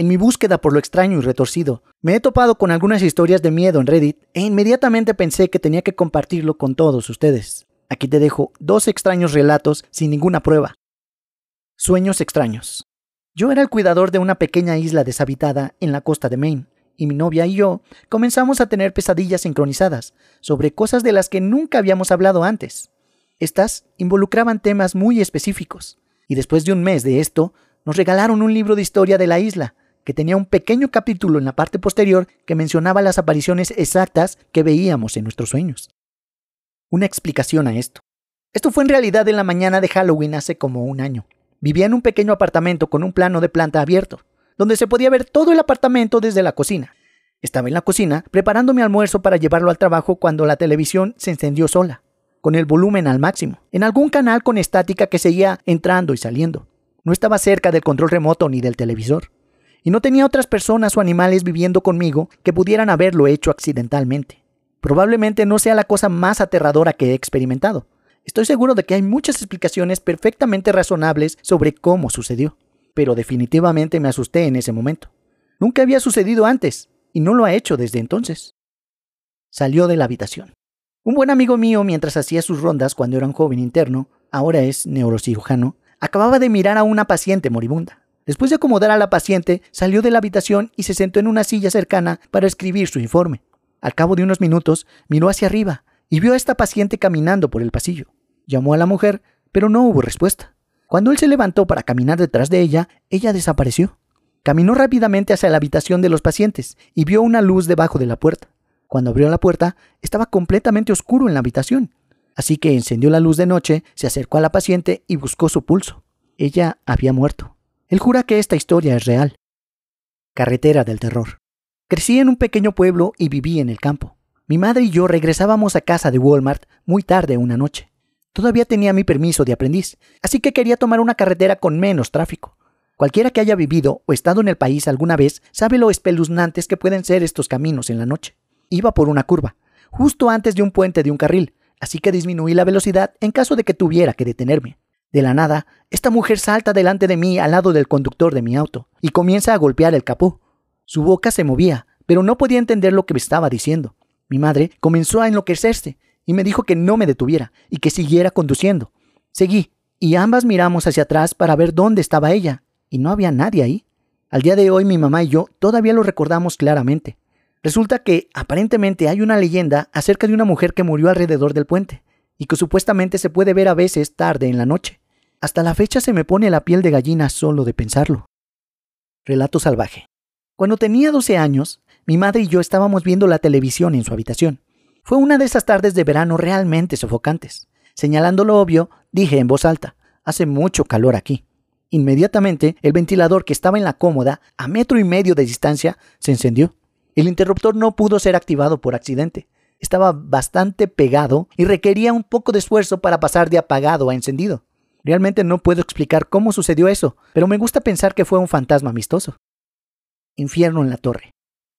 En mi búsqueda por lo extraño y retorcido, me he topado con algunas historias de miedo en Reddit e inmediatamente pensé que tenía que compartirlo con todos ustedes. Aquí te dejo dos extraños relatos sin ninguna prueba. Sueños extraños. Yo era el cuidador de una pequeña isla deshabitada en la costa de Maine, y mi novia y yo comenzamos a tener pesadillas sincronizadas sobre cosas de las que nunca habíamos hablado antes. Estas involucraban temas muy específicos, y después de un mes de esto, nos regalaron un libro de historia de la isla, que tenía un pequeño capítulo en la parte posterior que mencionaba las apariciones exactas que veíamos en nuestros sueños. Una explicación a esto. Esto fue en realidad en la mañana de Halloween hace como un año. Vivía en un pequeño apartamento con un plano de planta abierto, donde se podía ver todo el apartamento desde la cocina. Estaba en la cocina preparando mi almuerzo para llevarlo al trabajo cuando la televisión se encendió sola, con el volumen al máximo, en algún canal con estática que seguía entrando y saliendo. No estaba cerca del control remoto ni del televisor, y no tenía otras personas o animales viviendo conmigo que pudieran haberlo hecho accidentalmente. Probablemente no sea la cosa más aterradora que he experimentado. Estoy seguro de que hay muchas explicaciones perfectamente razonables sobre cómo sucedió, pero definitivamente me asusté en ese momento. Nunca había sucedido antes, y no lo ha hecho desde entonces. Salió de la habitación. Un buen amigo mío, mientras hacía sus rondas cuando era un joven interno, ahora es neurocirujano, acababa de mirar a una paciente moribunda. Después de acomodar a la paciente, salió de la habitación y se sentó en una silla cercana para escribir su informe. Al cabo de unos minutos, miró hacia arriba y vio a esta paciente caminando por el pasillo. Llamó a la mujer, pero no hubo respuesta. Cuando él se levantó para caminar detrás de ella, ella desapareció. Caminó rápidamente hacia la habitación de los pacientes y vio una luz debajo de la puerta. Cuando abrió la puerta, estaba completamente oscuro en la habitación. Así que encendió la luz de noche, se acercó a la paciente y buscó su pulso. Ella había muerto. Él jura que esta historia es real. Carretera del terror. Crecí en un pequeño pueblo y viví en el campo. Mi madre y yo regresábamos a casa de Walmart muy tarde una noche. Todavía tenía mi permiso de aprendiz, así que quería tomar una carretera con menos tráfico. Cualquiera que haya vivido o estado en el país alguna vez sabe lo espeluznantes que pueden ser estos caminos en la noche. Iba por una curva, justo antes de un puente de un carril, así que disminuí la velocidad en caso de que tuviera que detenerme. De la nada, esta mujer salta delante de mí al lado del conductor de mi auto y comienza a golpear el capó. Su boca se movía, pero no podía entender lo que me estaba diciendo. Mi madre comenzó a enloquecerse y me dijo que no me detuviera y que siguiera conduciendo. Seguí, y ambas miramos hacia atrás para ver dónde estaba ella, y no había nadie ahí. Al día de hoy mi mamá y yo todavía lo recordamos claramente. Resulta que aparentemente hay una leyenda acerca de una mujer que murió alrededor del puente y que supuestamente se puede ver a veces tarde en la noche. Hasta la fecha se me pone la piel de gallina solo de pensarlo. Relato salvaje. Cuando tenía 12 años, mi madre y yo estábamos viendo la televisión en su habitación. Fue una de esas tardes de verano realmente sofocantes. Señalando lo obvio, dije en voz alta, hace mucho calor aquí. Inmediatamente, el ventilador que estaba en la cómoda, a metro y medio de distancia, se encendió. El interruptor no pudo ser activado por accidente. Estaba bastante pegado y requería un poco de esfuerzo para pasar de apagado a encendido. Realmente no puedo explicar cómo sucedió eso, pero me gusta pensar que fue un fantasma amistoso. Infierno en la torre.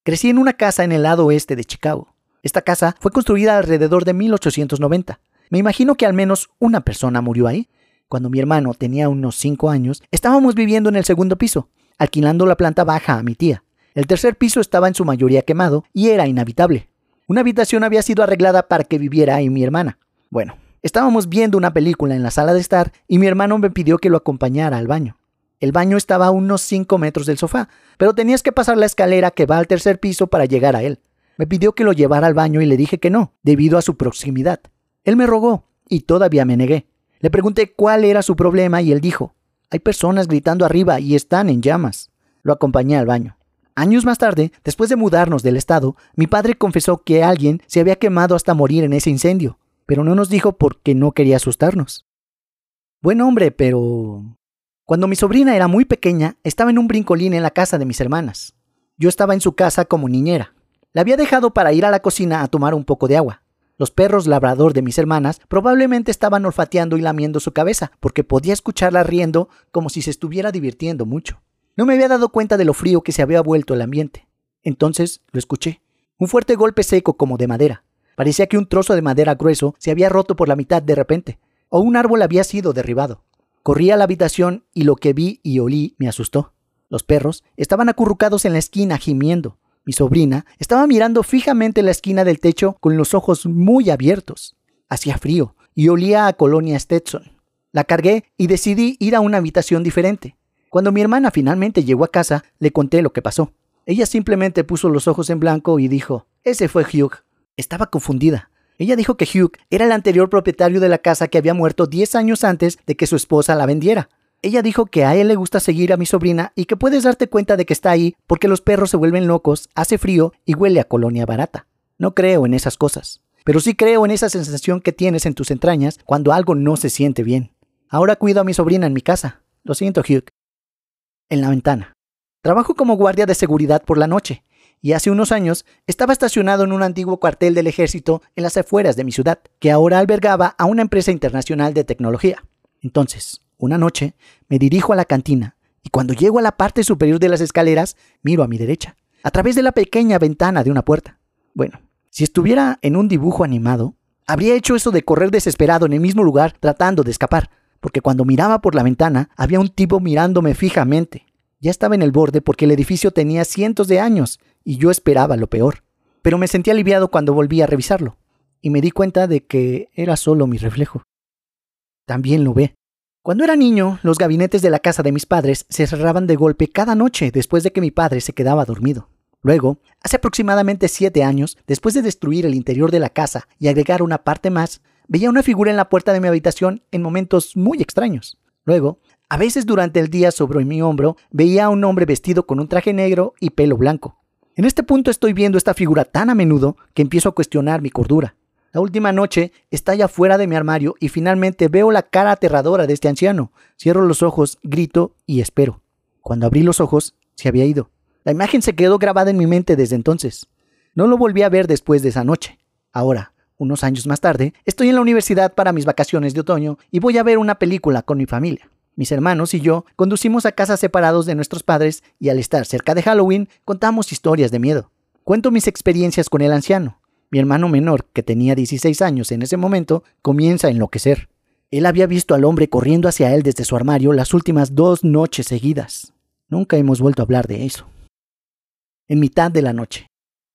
Crecí en una casa en el lado oeste de Chicago. Esta casa fue construida alrededor de 1890. Me imagino que al menos una persona murió ahí. Cuando mi hermano tenía unos 5 años, estábamos viviendo en el segundo piso, alquilando la planta baja a mi tía. El tercer piso estaba en su mayoría quemado y era inhabitable. Una habitación había sido arreglada para que viviera ahí mi hermana. Bueno, estábamos viendo una película en la sala de estar y mi hermano me pidió que lo acompañara al baño. El baño estaba a unos 5 metros del sofá, pero tenías que pasar la escalera que va al tercer piso para llegar a él. Me pidió que lo llevara al baño y le dije que no, debido a su proximidad. Él me rogó y todavía me negué. Le pregunté cuál era su problema y él dijo, hay personas gritando arriba y están en llamas. Lo acompañé al baño. Años más tarde, después de mudarnos del estado, mi padre confesó que alguien se había quemado hasta morir en ese incendio, pero no nos dijo por qué no quería asustarnos. Buen hombre, pero... Cuando mi sobrina era muy pequeña, estaba en un brincolín en la casa de mis hermanas. Yo estaba en su casa como niñera. La había dejado para ir a la cocina a tomar un poco de agua. Los perros labrador de mis hermanas probablemente estaban olfateando y lamiendo su cabeza, porque podía escucharla riendo como si se estuviera divirtiendo mucho. No me había dado cuenta de lo frío que se había vuelto el ambiente. Entonces lo escuché. Un fuerte golpe seco como de madera. Parecía que un trozo de madera grueso se había roto por la mitad de repente, o un árbol había sido derribado. Corrí a la habitación y lo que vi y olí me asustó. Los perros estaban acurrucados en la esquina gimiendo. Mi sobrina estaba mirando fijamente la esquina del techo con los ojos muy abiertos. Hacía frío y olía a colonia Stetson. La cargué y decidí ir a una habitación diferente. Cuando mi hermana finalmente llegó a casa, le conté lo que pasó. Ella simplemente puso los ojos en blanco y dijo, ese fue Hugh. Estaba confundida. Ella dijo que Hugh era el anterior propietario de la casa que había muerto 10 años antes de que su esposa la vendiera. Ella dijo que a él le gusta seguir a mi sobrina y que puedes darte cuenta de que está ahí porque los perros se vuelven locos, hace frío y huele a colonia barata. No creo en esas cosas, pero sí creo en esa sensación que tienes en tus entrañas cuando algo no se siente bien. Ahora cuido a mi sobrina en mi casa. Lo siento, Hugh. En la ventana. Trabajo como guardia de seguridad por la noche y hace unos años estaba estacionado en un antiguo cuartel del ejército en las afueras de mi ciudad, que ahora albergaba a una empresa internacional de tecnología. Entonces, una noche, me dirijo a la cantina y cuando llego a la parte superior de las escaleras, miro a mi derecha, a través de la pequeña ventana de una puerta. Bueno, si estuviera en un dibujo animado, habría hecho eso de correr desesperado en el mismo lugar tratando de escapar, porque cuando miraba por la ventana había un tipo mirándome fijamente. Ya estaba en el borde porque el edificio tenía cientos de años y yo esperaba lo peor. Pero me sentí aliviado cuando volví a revisarlo, y me di cuenta de que era solo mi reflejo. También lo ve. Cuando era niño, los gabinetes de la casa de mis padres se cerraban de golpe cada noche después de que mi padre se quedaba dormido. Luego, hace aproximadamente siete años, después de destruir el interior de la casa y agregar una parte más, veía una figura en la puerta de mi habitación en momentos muy extraños. Luego, a veces durante el día sobre mi hombro, veía a un hombre vestido con un traje negro y pelo blanco. En este punto estoy viendo esta figura tan a menudo que empiezo a cuestionar mi cordura. La última noche está ya fuera de mi armario y finalmente veo la cara aterradora de este anciano. Cierro los ojos, grito y espero. Cuando abrí los ojos, se había ido. La imagen se quedó grabada en mi mente desde entonces. No lo volví a ver después de esa noche. Ahora, unos años más tarde, estoy en la universidad para mis vacaciones de otoño y voy a ver una película con mi familia. Mis hermanos y yo conducimos a casas separados de nuestros padres y al estar cerca de Halloween contamos historias de miedo. Cuento mis experiencias con el anciano. Mi hermano menor, que tenía 16 años en ese momento, comienza a enloquecer. Él había visto al hombre corriendo hacia él desde su armario las últimas dos noches seguidas. Nunca hemos vuelto a hablar de eso. En mitad de la noche.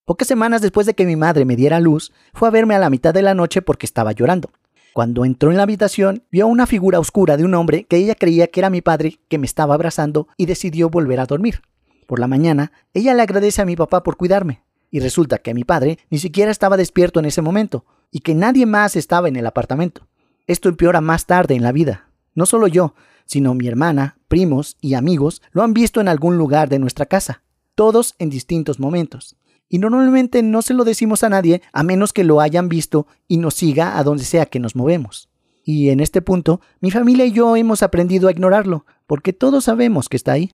Pocas semanas después de que mi madre me diera luz, fue a verme a la mitad de la noche porque estaba llorando. Cuando entró en la habitación, vio una figura oscura de un hombre que ella creía que era mi padre que me estaba abrazando y decidió volver a dormir. Por la mañana, ella le agradece a mi papá por cuidarme, y resulta que mi padre ni siquiera estaba despierto en ese momento, y que nadie más estaba en el apartamento. Esto empeora más tarde en la vida. No solo yo, sino mi hermana, primos y amigos lo han visto en algún lugar de nuestra casa, todos en distintos momentos y normalmente no se lo decimos a nadie a menos que lo hayan visto y nos siga a donde sea que nos movemos. Y en este punto, mi familia y yo hemos aprendido a ignorarlo, porque todos sabemos que está ahí.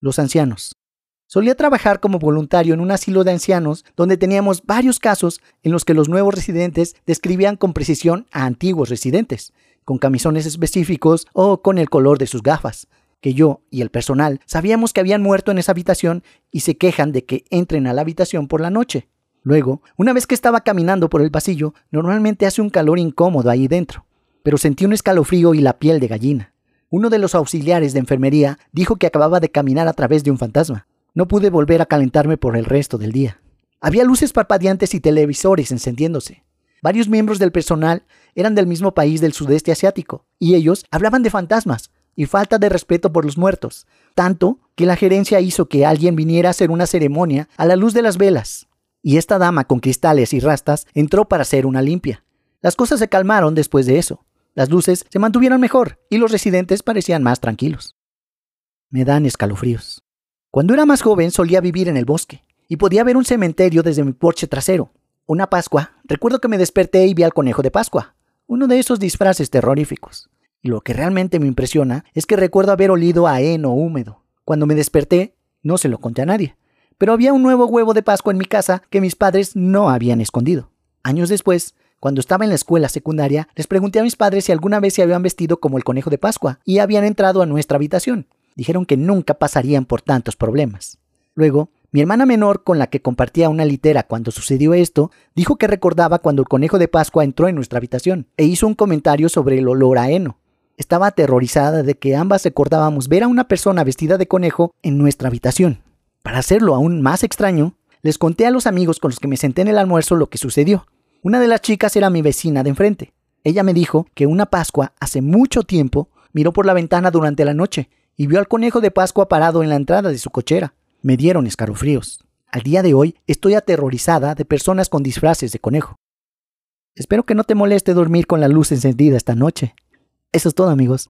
Los ancianos. Solía trabajar como voluntario en un asilo de ancianos donde teníamos varios casos en los que los nuevos residentes describían con precisión a antiguos residentes, con camisones específicos o con el color de sus gafas, que yo y el personal sabíamos que habían muerto en esa habitación y se quejan de que entren a la habitación por la noche. Luego, una vez que estaba caminando por el pasillo, normalmente hace un calor incómodo ahí dentro, pero sentí un escalofrío y la piel de gallina. Uno de los auxiliares de enfermería dijo que acababa de caminar a través de un fantasma. No pude volver a calentarme por el resto del día. Había luces parpadeantes y televisores encendiéndose. Varios miembros del personal eran del mismo país del sudeste asiático, y ellos hablaban de fantasmas, y falta de respeto por los muertos, tanto que la gerencia hizo que alguien viniera a hacer una ceremonia a la luz de las velas. Y esta dama con cristales y rastas entró para hacer una limpia. Las cosas se calmaron después de eso. Las luces se mantuvieron mejor y los residentes parecían más tranquilos. Me dan escalofríos. Cuando era más joven solía vivir en el bosque y podía ver un cementerio desde mi porche trasero. Una Pascua, recuerdo que me desperté y vi al conejo de Pascua, uno de esos disfraces terroríficos. Lo que realmente me impresiona es que recuerdo haber olido a heno húmedo. Cuando me desperté, no se lo conté a nadie. Pero había un nuevo huevo de Pascua en mi casa que mis padres no habían escondido. Años después, cuando estaba en la escuela secundaria, les pregunté a mis padres si alguna vez se habían vestido como el conejo de Pascua y habían entrado a nuestra habitación. Dijeron que nunca pasarían por tantos problemas. Luego, mi hermana menor, con la que compartía una litera cuando sucedió esto, dijo que recordaba cuando el conejo de Pascua entró en nuestra habitación e hizo un comentario sobre el olor a heno. Estaba aterrorizada de que ambas recordábamos ver a una persona vestida de conejo en nuestra habitación. Para hacerlo aún más extraño, les conté a los amigos con los que me senté en el almuerzo lo que sucedió. Una de las chicas era mi vecina de enfrente. Ella me dijo que una Pascua hace mucho tiempo miró por la ventana durante la noche y vio al conejo de Pascua parado en la entrada de su cochera. Me dieron escalofríos. Al día de hoy estoy aterrorizada de personas con disfraces de conejo. Espero que no te moleste dormir con la luz encendida esta noche. Eso es todo amigos.